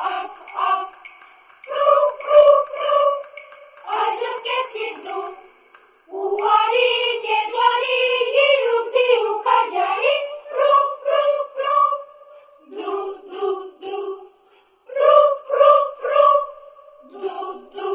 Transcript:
up, up. Oh.